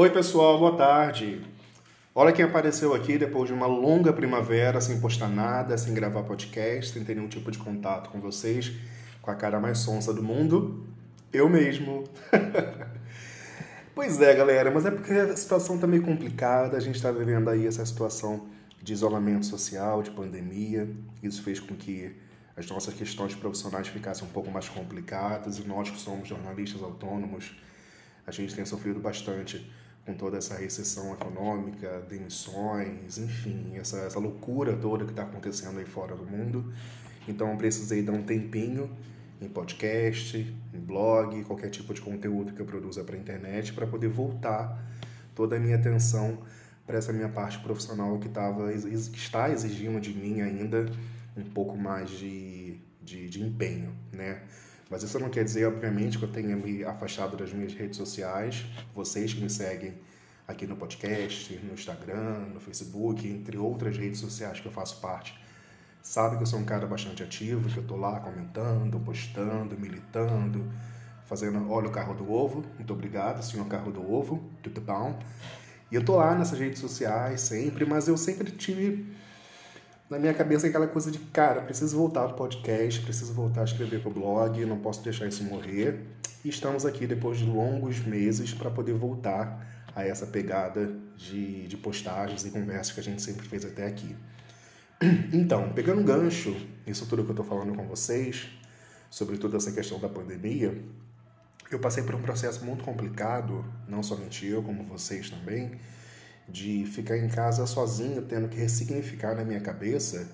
Oi, pessoal, boa tarde. Olha quem apareceu aqui depois de uma longa primavera, sem postar nada, sem gravar podcast, sem ter nenhum tipo de contato com vocês, com a cara mais sonsa do mundo. Eu mesmo. pois é, galera, mas é porque a situação tá meio complicada, a gente tá vivendo aí essa situação de isolamento social, de pandemia. Isso fez com que as nossas questões profissionais ficassem um pouco mais complicadas e nós que somos jornalistas autônomos, a gente tem sofrido bastante com toda essa recessão econômica, demissões, enfim, essa, essa loucura toda que está acontecendo aí fora do mundo. Então precisei dar um tempinho em podcast, em blog, qualquer tipo de conteúdo que eu produza para a internet para poder voltar toda a minha atenção para essa minha parte profissional que, tava, que está exigindo de mim ainda um pouco mais de, de, de empenho, né? Mas isso não quer dizer, obviamente, que eu tenha me afastado das minhas redes sociais. Vocês que me seguem aqui no podcast, no Instagram, no Facebook, entre outras redes sociais que eu faço parte, sabem que eu sou um cara bastante ativo, que eu tô lá comentando, postando, militando, fazendo olha o carro do ovo, muito obrigado, senhor carro do ovo, tudo bom? E eu tô lá nessas redes sociais sempre, mas eu sempre tive na minha cabeça aquela coisa de, cara, preciso voltar ao podcast, preciso voltar a escrever pro blog, não posso deixar isso morrer. E estamos aqui depois de longos meses para poder voltar a essa pegada de, de postagens e conversas que a gente sempre fez até aqui. Então, pegando um gancho, isso tudo que eu estou falando com vocês, sobre toda essa questão da pandemia, eu passei por um processo muito complicado, não somente eu, como vocês também, de ficar em casa sozinho, tendo que ressignificar na minha cabeça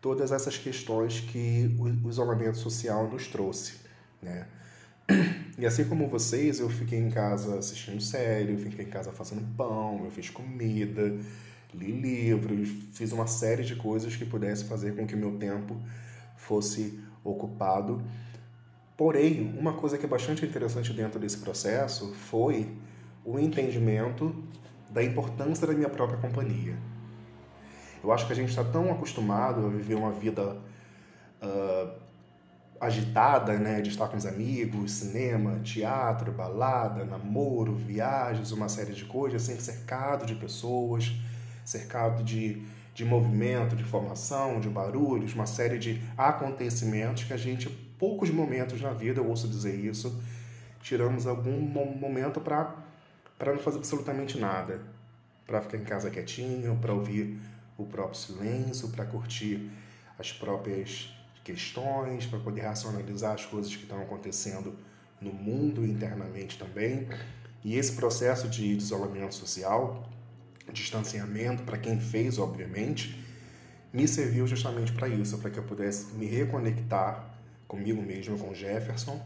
todas essas questões que o isolamento social nos trouxe, né? E assim como vocês, eu fiquei em casa assistindo série, eu fiquei em casa fazendo pão, eu fiz comida, li livros, fiz uma série de coisas que pudesse fazer com que meu tempo fosse ocupado. Porém, uma coisa que é bastante interessante dentro desse processo foi o entendimento da importância da minha própria companhia. Eu acho que a gente está tão acostumado a viver uma vida uh, agitada, né, de estar com os amigos, cinema, teatro, balada, namoro, viagens, uma série de coisas, sempre cercado de pessoas, cercado de, de movimento, de formação, de barulhos, uma série de acontecimentos que a gente, poucos momentos na vida, eu ouço dizer isso, tiramos algum momento para para não fazer absolutamente nada, para ficar em casa quietinho, para ouvir o próprio silêncio, para curtir as próprias questões, para poder racionalizar as coisas que estão acontecendo no mundo internamente também. E esse processo de isolamento social, distanciamento, para quem fez, obviamente, me serviu justamente para isso, para que eu pudesse me reconectar comigo mesmo, com Jefferson,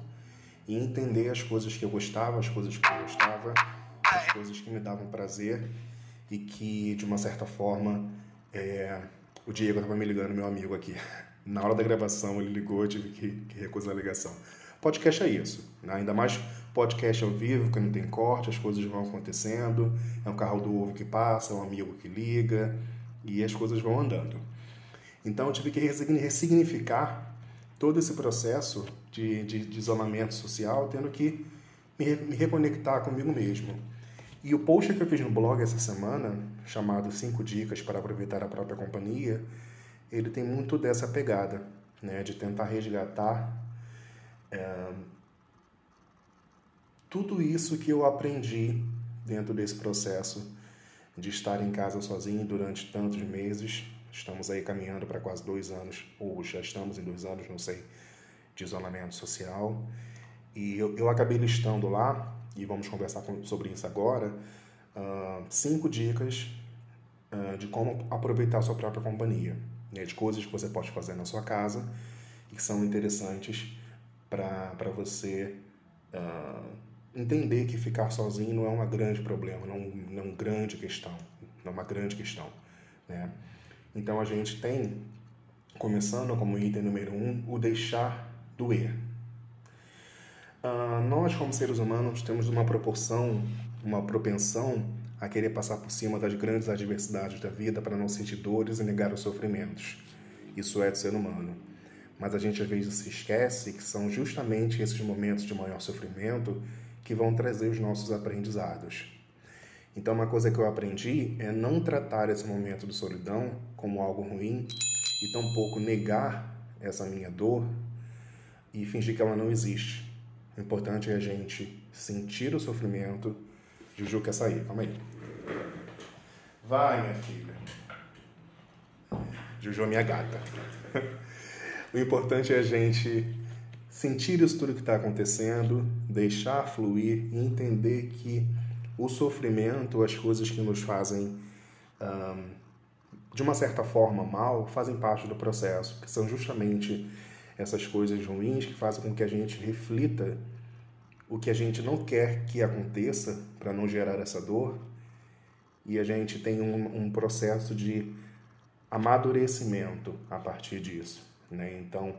e entender as coisas que eu gostava, as coisas que eu gostava, as coisas que me davam prazer e que, de uma certa forma, é... o Diego estava me ligando, meu amigo aqui. Na hora da gravação, ele ligou, eu tive que, que recusar a ligação. Podcast é isso, né? ainda mais podcast ao vivo, que não tem corte, as coisas vão acontecendo, é um carro do ovo que passa, é um amigo que liga, e as coisas vão andando. Então eu tive que ressignificar todo esse processo de, de, de isolamento social, tendo que me, me reconectar comigo mesmo. E o post que eu fiz no blog essa semana, chamado 5 dicas para aproveitar a própria companhia, ele tem muito dessa pegada, né, de tentar resgatar é, tudo isso que eu aprendi dentro desse processo de estar em casa sozinho durante tantos meses. Estamos aí caminhando para quase dois anos, ou já estamos em dois anos, não sei, de isolamento social. E eu, eu acabei listando lá e vamos conversar sobre isso agora, cinco dicas de como aproveitar a sua própria companhia, né, de coisas que você pode fazer na sua casa e que são interessantes para você uh, entender que ficar sozinho não é uma grande problema, não, não é uma grande questão, não é uma grande questão. Né? Então a gente tem, começando como item número um, o deixar doer. Uh, nós, como seres humanos, temos uma proporção, uma propensão a querer passar por cima das grandes adversidades da vida para não sentir dores e negar os sofrimentos. Isso é do ser humano. Mas a gente às vezes se esquece que são justamente esses momentos de maior sofrimento que vão trazer os nossos aprendizados. Então, uma coisa que eu aprendi é não tratar esse momento de solidão como algo ruim e tampouco negar essa minha dor e fingir que ela não existe. O importante é a gente sentir o sofrimento. Juju quer sair, calma aí. Vai, minha filha. Juju é minha gata. o importante é a gente sentir isso tudo que está acontecendo, deixar fluir e entender que o sofrimento, as coisas que nos fazem um, de uma certa forma mal, fazem parte do processo, que são justamente essas coisas ruins que fazem com que a gente reflita o que a gente não quer que aconteça para não gerar essa dor e a gente tem um, um, processo de amadurecimento a partir disso. Né? Então,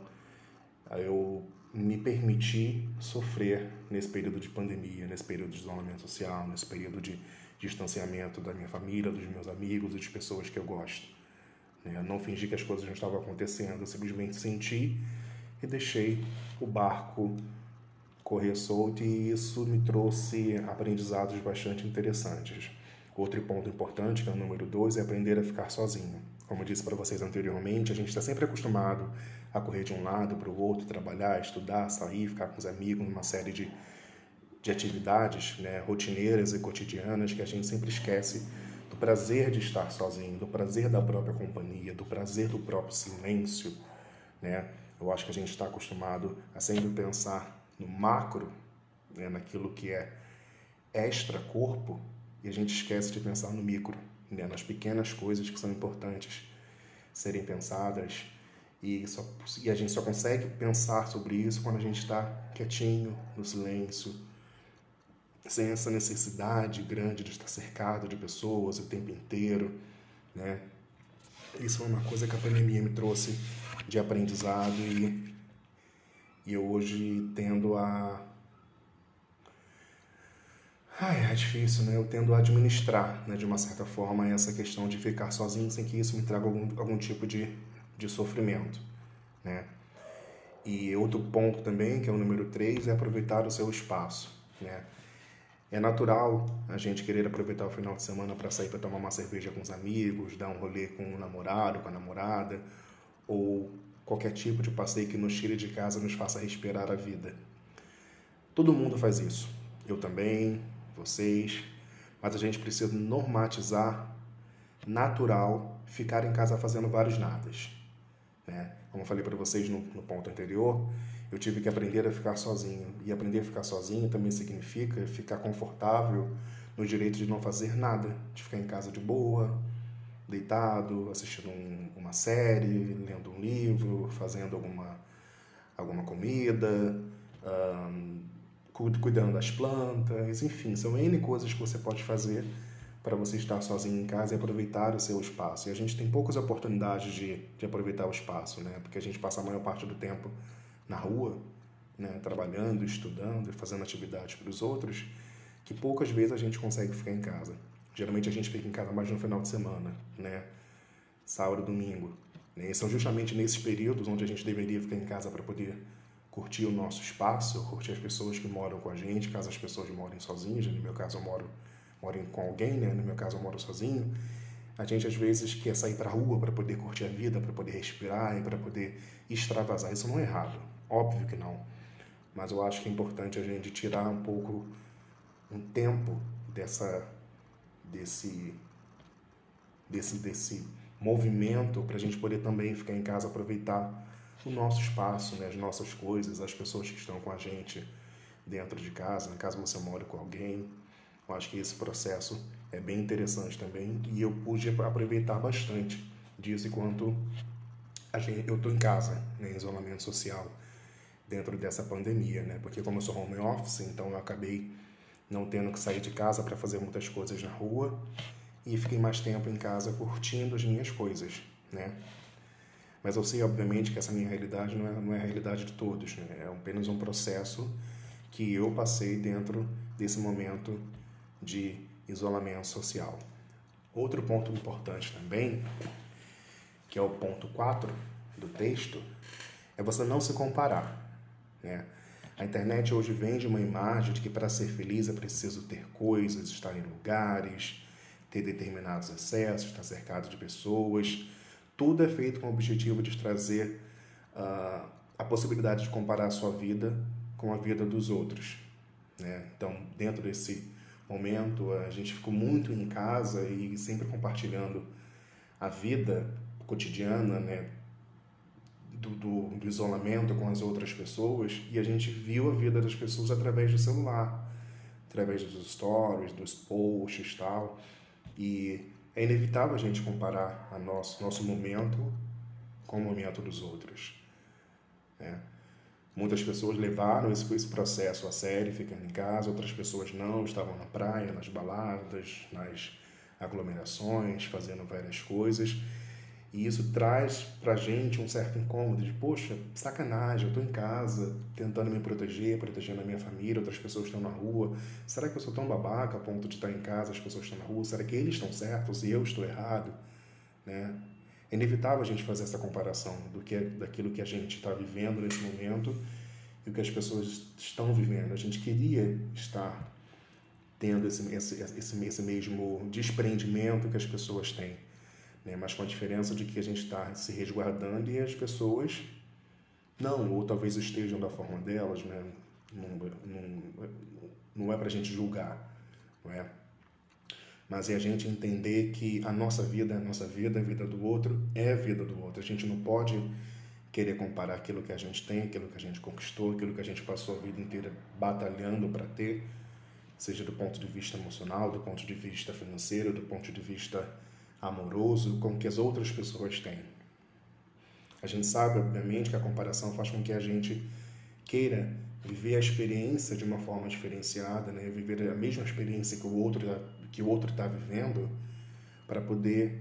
eu me permiti sofrer nesse período de pandemia, nesse período de isolamento social, nesse período de distanciamento da minha família, dos meus amigos e de pessoas que eu gosto. Né? Eu não fingi que as coisas não estavam acontecendo, eu simplesmente senti e deixei o barco correr solto e isso me trouxe aprendizados bastante interessantes. Outro ponto importante, que é o número dois, é aprender a ficar sozinho. Como eu disse para vocês anteriormente, a gente está sempre acostumado a correr de um lado para o outro, trabalhar, estudar, sair, ficar com os amigos, numa série de, de atividades né, rotineiras e cotidianas que a gente sempre esquece do prazer de estar sozinho, do prazer da própria companhia, do prazer do próprio silêncio. Né? Eu acho que a gente está acostumado a sempre pensar no macro, né, naquilo que é extra-corpo, e a gente esquece de pensar no micro, né, nas pequenas coisas que são importantes serem pensadas. E, só, e a gente só consegue pensar sobre isso quando a gente está quietinho, no silêncio, sem essa necessidade grande de estar cercado de pessoas o tempo inteiro, né? Isso é uma coisa que a pandemia me trouxe de aprendizado e e eu hoje tendo a. Ai, é difícil, né? Eu tendo a administrar, né, de uma certa forma, essa questão de ficar sozinho sem que isso me traga algum, algum tipo de, de sofrimento, né? E outro ponto também, que é o número 3, é aproveitar o seu espaço, né? É natural a gente querer aproveitar o final de semana para sair para tomar uma cerveja com os amigos, dar um rolê com o namorado, com a namorada, ou qualquer tipo de passeio que nos tire de casa nos faça respirar a vida. Todo mundo faz isso. Eu também, vocês, mas a gente precisa normatizar, natural, ficar em casa fazendo vários nadas. Né? Como eu falei para vocês no, no ponto anterior, eu tive que aprender a ficar sozinho. E aprender a ficar sozinho também significa ficar confortável no direito de não fazer nada, de ficar em casa de boa, deitado, assistindo um, uma série, lendo um livro, fazendo alguma, alguma comida, um, cuidando das plantas, enfim, são N coisas que você pode fazer para você estar sozinho em casa e aproveitar o seu espaço. E a gente tem poucas oportunidades de, de aproveitar o espaço, né? Porque a gente passa a maior parte do tempo na rua, né? trabalhando, estudando e fazendo atividades para os outros, que poucas vezes a gente consegue ficar em casa. Geralmente a gente fica em casa mais no final de semana, né? Sábado, domingo. Né? E são justamente nesses períodos onde a gente deveria ficar em casa para poder curtir o nosso espaço, curtir as pessoas que moram com a gente, caso as pessoas morem sozinhas. No meu caso, eu moro, moro com alguém, né? No meu caso, eu moro sozinho. A gente às vezes quer sair para a rua para poder curtir a vida, para poder respirar e para poder extravasar. Isso não é errado, óbvio que não. Mas eu acho que é importante a gente tirar um pouco um tempo dessa desse, desse, desse movimento para a gente poder também ficar em casa, aproveitar o nosso espaço, né, as nossas coisas, as pessoas que estão com a gente dentro de casa, né, caso você more com alguém. Eu acho que esse processo é bem interessante também e eu pude aproveitar bastante disso enquanto gente, eu estou em casa, né, em isolamento social, dentro dessa pandemia, né? Porque como eu sou home office, então eu acabei não tendo que sair de casa para fazer muitas coisas na rua e fiquei mais tempo em casa curtindo as minhas coisas, né? Mas eu sei, obviamente, que essa minha realidade não é, não é a realidade de todos, né? É apenas um processo que eu passei dentro desse momento de isolamento social. Outro ponto importante também, que é o ponto 4 do texto, é você não se comparar, né? A internet hoje vende uma imagem de que para ser feliz é preciso ter coisas, estar em lugares, ter determinados acessos, estar cercado de pessoas. Tudo é feito com o objetivo de trazer uh, a possibilidade de comparar a sua vida com a vida dos outros. Né? Então, dentro desse momento, a gente ficou muito em casa e sempre compartilhando a vida cotidiana, né? Do, do, do, isolamento com as outras pessoas e a gente viu a vida das pessoas através do celular, através dos stories, dos posts tal. E é inevitável a gente comparar a nosso, nosso momento com o momento dos outros. Né? Muitas pessoas levaram esse, esse processo a sério, ficando em casa, outras pessoas não, estavam na praia, nas baladas, nas aglomerações, fazendo várias coisas. E isso traz pra gente um certo incômodo de, poxa, sacanagem, eu tô em casa, tentando me proteger, protegendo a minha família, outras pessoas estão na rua. Será que eu sou tão babaca a ponto de estar em casa, as pessoas estão na rua? Será que eles estão certos e eu estou errado? Né? É inevitável a gente fazer essa comparação do que daquilo que a gente está vivendo nesse momento e o que as pessoas estão vivendo. A gente queria estar tendo esse, esse, esse, esse mesmo desprendimento que as pessoas têm, né? mas com a diferença de que a gente está se resguardando e as pessoas não, ou talvez estejam da forma delas, né? não, não, não é para a gente julgar, não é? mas é a gente entender que a nossa vida é a nossa vida, a vida do outro é a vida do outro. A gente não pode querer comparar aquilo que a gente tem, aquilo que a gente conquistou, aquilo que a gente passou a vida inteira batalhando para ter, seja do ponto de vista emocional, do ponto de vista financeiro, do ponto de vista amoroso, com que as outras pessoas têm. A gente sabe, obviamente, que a comparação faz com que a gente queira viver a experiência de uma forma diferenciada, né? viver a mesma experiência que o outro que o outro está vivendo, para poder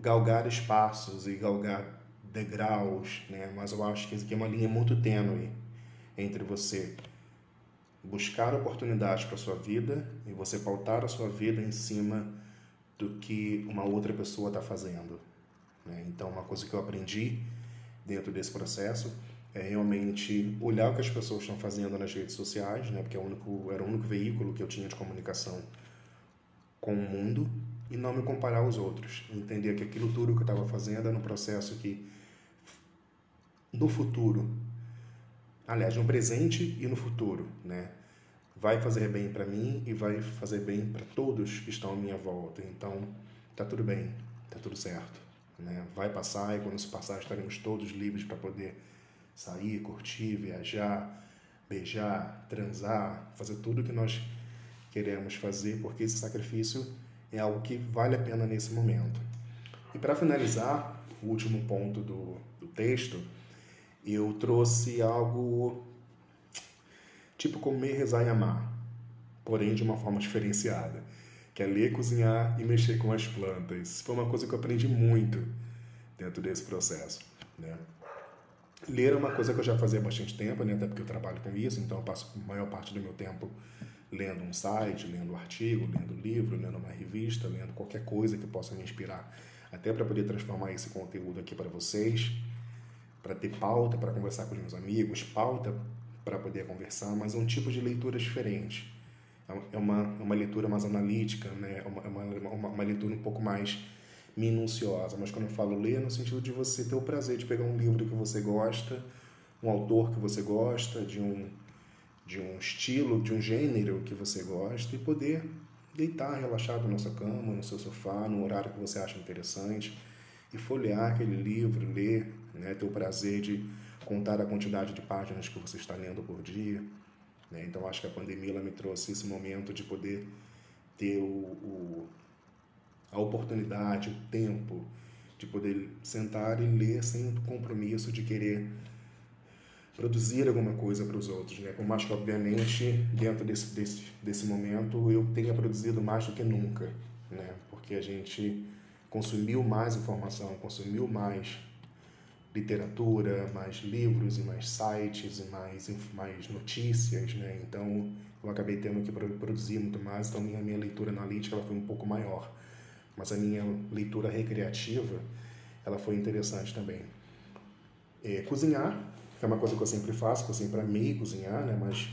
galgar espaços e galgar degraus, né? Mas eu acho que isso aqui é uma linha muito tênue entre você buscar oportunidades para sua vida e você pautar a sua vida em cima do que uma outra pessoa está fazendo. Né? Então, uma coisa que eu aprendi dentro desse processo é realmente olhar o que as pessoas estão fazendo nas redes sociais, né? porque é o único, era o único veículo que eu tinha de comunicação com o mundo e não me comparar aos outros. Entender que aquilo tudo que eu estava fazendo era um processo que, no futuro, aliás, no presente e no futuro, né? Vai fazer bem para mim e vai fazer bem para todos que estão à minha volta. Então, tá tudo bem, tá tudo certo. Né? Vai passar e quando isso passar estaremos todos livres para poder sair, curtir, viajar, beijar, transar, fazer tudo que nós queremos fazer, porque esse sacrifício é algo que vale a pena nesse momento. E para finalizar, o último ponto do, do texto, eu trouxe algo tipo comer, rezar e amar, porém de uma forma diferenciada, que é ler, cozinhar e mexer com as plantas. Foi uma coisa que eu aprendi muito dentro desse processo, né? Ler é uma coisa que eu já fazia há bastante tempo, né? até porque eu trabalho com isso, então eu passo a maior parte do meu tempo lendo um site, lendo um artigo, lendo um livro, lendo uma revista, lendo qualquer coisa que possa me inspirar, até para poder transformar esse conteúdo aqui para vocês, para ter pauta para conversar com os meus amigos, pauta para poder conversar, mas é um tipo de leitura diferente. É uma, é uma leitura mais analítica, né? é uma, é uma, uma, uma leitura um pouco mais minuciosa, mas quando eu falo ler, é no sentido de você ter o prazer de pegar um livro que você gosta, um autor que você gosta, de um, de um estilo, de um gênero que você gosta e poder deitar relaxado na sua cama, no seu sofá, no horário que você acha interessante e folhear aquele livro, ler, né, ter o prazer de contar a quantidade de páginas que você está lendo por dia. Né? Então, acho que a pandemia ela me trouxe esse momento de poder ter o, o a oportunidade, o tempo de poder sentar e ler sem compromisso de querer produzir alguma coisa para os outros, né? Por mais que, obviamente, dentro desse, desse, desse momento eu tenha produzido mais do que nunca, né? Porque a gente consumiu mais informação, consumiu mais literatura, mais livros e mais sites e mais, mais notícias, né? Então, eu acabei tendo que produzir muito mais, então minha, minha leitura analítica ela foi um pouco maior mas a minha leitura recreativa ela foi interessante também. É, cozinhar é uma coisa que eu sempre faço, que eu sempre amei cozinhar, né? Mas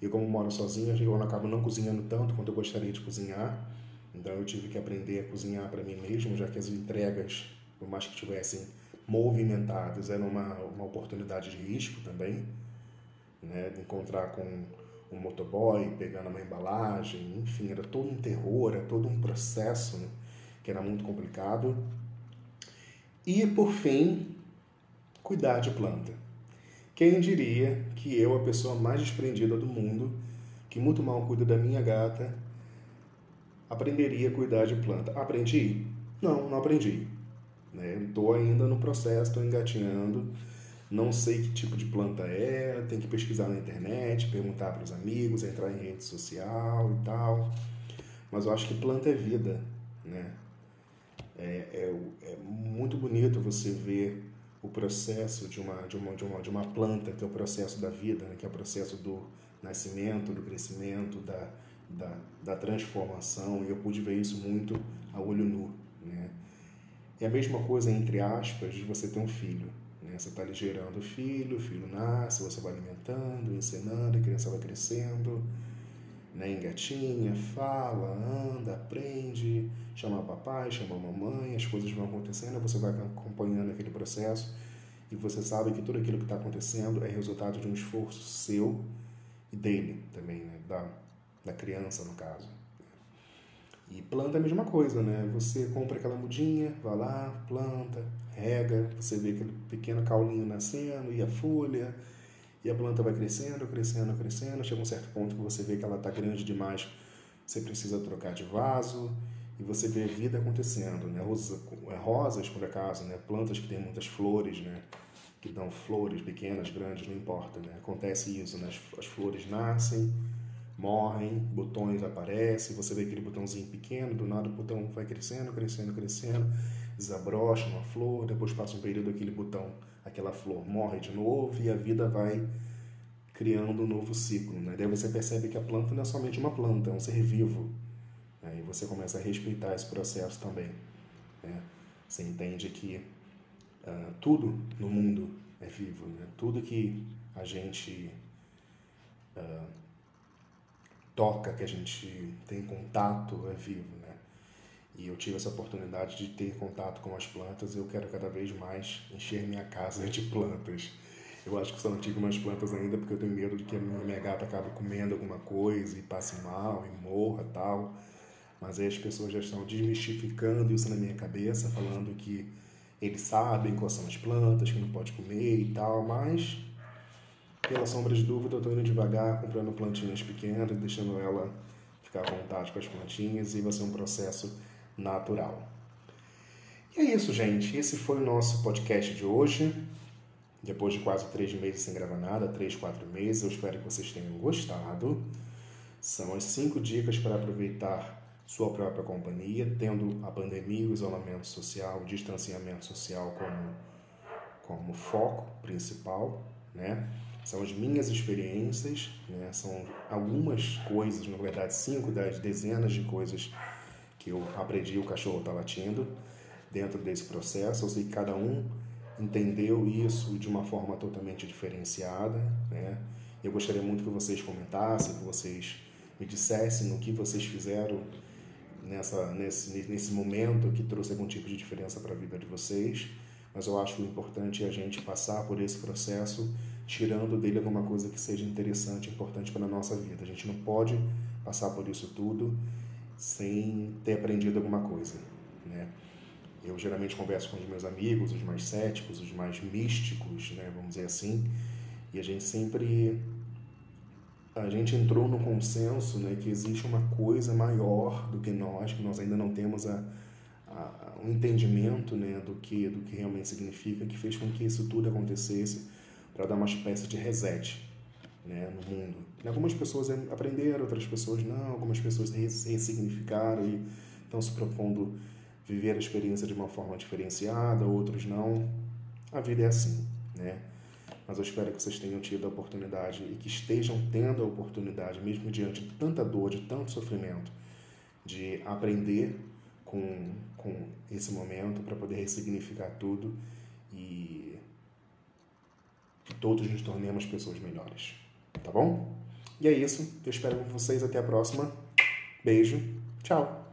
eu como moro sozinho, eu acabo não cozinhando tanto quanto eu gostaria de cozinhar. Então eu tive que aprender a cozinhar para mim mesmo, já que as entregas, por mais que tivessem movimentadas, eram uma, uma oportunidade de risco também, né? De encontrar com um motoboy pegando uma embalagem, enfim, era todo um terror, era todo um processo né? que era muito complicado. E por fim, cuidar de planta. Quem diria que eu, a pessoa mais desprendida do mundo, que muito mal cuida da minha gata, aprenderia a cuidar de planta? Aprendi? Não, não aprendi. Estou né? ainda no processo, estou engatinhando, não sei que tipo de planta é, tem que pesquisar na internet, perguntar para os amigos, entrar em rede social e tal. Mas eu acho que planta é vida, né? É, é, é muito bonito você ver o processo de uma, de uma, de uma, de uma planta, que é o processo da vida, né? que é o processo do nascimento, do crescimento, da, da, da transformação, e eu pude ver isso muito a olho nu. Né? É a mesma coisa, entre aspas, de você ter um filho. Né? Você está ali gerando o filho, o filho nasce, você vai alimentando, ensinando, a criança vai crescendo, né? engatinha, fala, anda, aprende, chama papai, chama mamãe, as coisas vão acontecendo, você vai acompanhando aquele processo e você sabe que tudo aquilo que está acontecendo é resultado de um esforço seu e dele também, né? da, da criança no caso. E planta é a mesma coisa, né? Você compra aquela mudinha, vai lá, planta, rega, você vê aquele pequeno caulinho nascendo e a folha, e a planta vai crescendo, crescendo, crescendo. Chega um certo ponto que você vê que ela está grande demais, você precisa trocar de vaso e você vê a vida acontecendo, né? É, rosas, por acaso, né? Plantas que têm muitas flores, né? Que dão flores pequenas, grandes, não importa, né? Acontece isso, né? As, as flores nascem, morrem, botões aparecem, você vê aquele botãozinho pequeno, do nada o botão vai crescendo, crescendo, crescendo, desabrocha uma flor, depois passa um período aquele botão aquela flor morre de novo e a vida vai criando um novo ciclo. Né? Daí você percebe que a planta não é somente uma planta, é um ser vivo. Né? Você começa a respeitar esse processo também. Né? Você entende que uh, tudo no mundo é vivo. Né? Tudo que a gente uh, toca, que a gente tem contato é vivo. Né? e eu tive essa oportunidade de ter contato com as plantas, eu quero cada vez mais encher minha casa de plantas. Eu acho que só não tive mais plantas ainda porque eu tenho medo de que a minha gata acabe comendo alguma coisa e passe mal e morra tal. Mas aí as pessoas já estão desmistificando isso na minha cabeça, falando que eles sabem quais são as plantas, que não pode comer e tal, mas pela sombra de dúvida eu estou indo devagar, comprando plantinhas pequenas, deixando ela ficar à vontade com as plantinhas e vai ser um processo natural. E é isso, gente. Esse foi o nosso podcast de hoje. Depois de quase três meses sem gravar nada, três, quatro meses, eu espero que vocês tenham gostado. São as cinco dicas para aproveitar sua própria companhia, tendo a pandemia, o isolamento social, o distanciamento social como, como foco principal, né? São as minhas experiências, né? São algumas coisas, na verdade, cinco das dezenas de coisas que eu aprendi o cachorro está latindo dentro desse processo. Eu sei que cada um entendeu isso de uma forma totalmente diferenciada, né? Eu gostaria muito que vocês comentassem, que vocês me dissessem no que vocês fizeram nessa nesse nesse momento que trouxe algum tipo de diferença para a vida de vocês. Mas eu acho o importante a gente passar por esse processo tirando dele alguma coisa que seja interessante, importante para a nossa vida. A gente não pode passar por isso tudo sem ter aprendido alguma coisa, né? Eu geralmente converso com os meus amigos, os mais céticos, os mais místicos, né, vamos dizer assim, e a gente sempre a gente entrou no consenso, né, que existe uma coisa maior do que nós, que nós ainda não temos a, a, um entendimento, né, do que do que realmente significa, que fez com que isso tudo acontecesse para dar uma espécie de reset, né, no mundo. Algumas pessoas aprenderam, outras pessoas não, algumas pessoas ressignificaram e estão se propondo viver a experiência de uma forma diferenciada, outros não. A vida é assim, né? Mas eu espero que vocês tenham tido a oportunidade e que estejam tendo a oportunidade, mesmo diante de tanta dor, de tanto sofrimento, de aprender com, com esse momento para poder ressignificar tudo e que todos nos tornemos pessoas melhores. Tá bom? E é isso. Eu espero vocês até a próxima. Beijo. Tchau.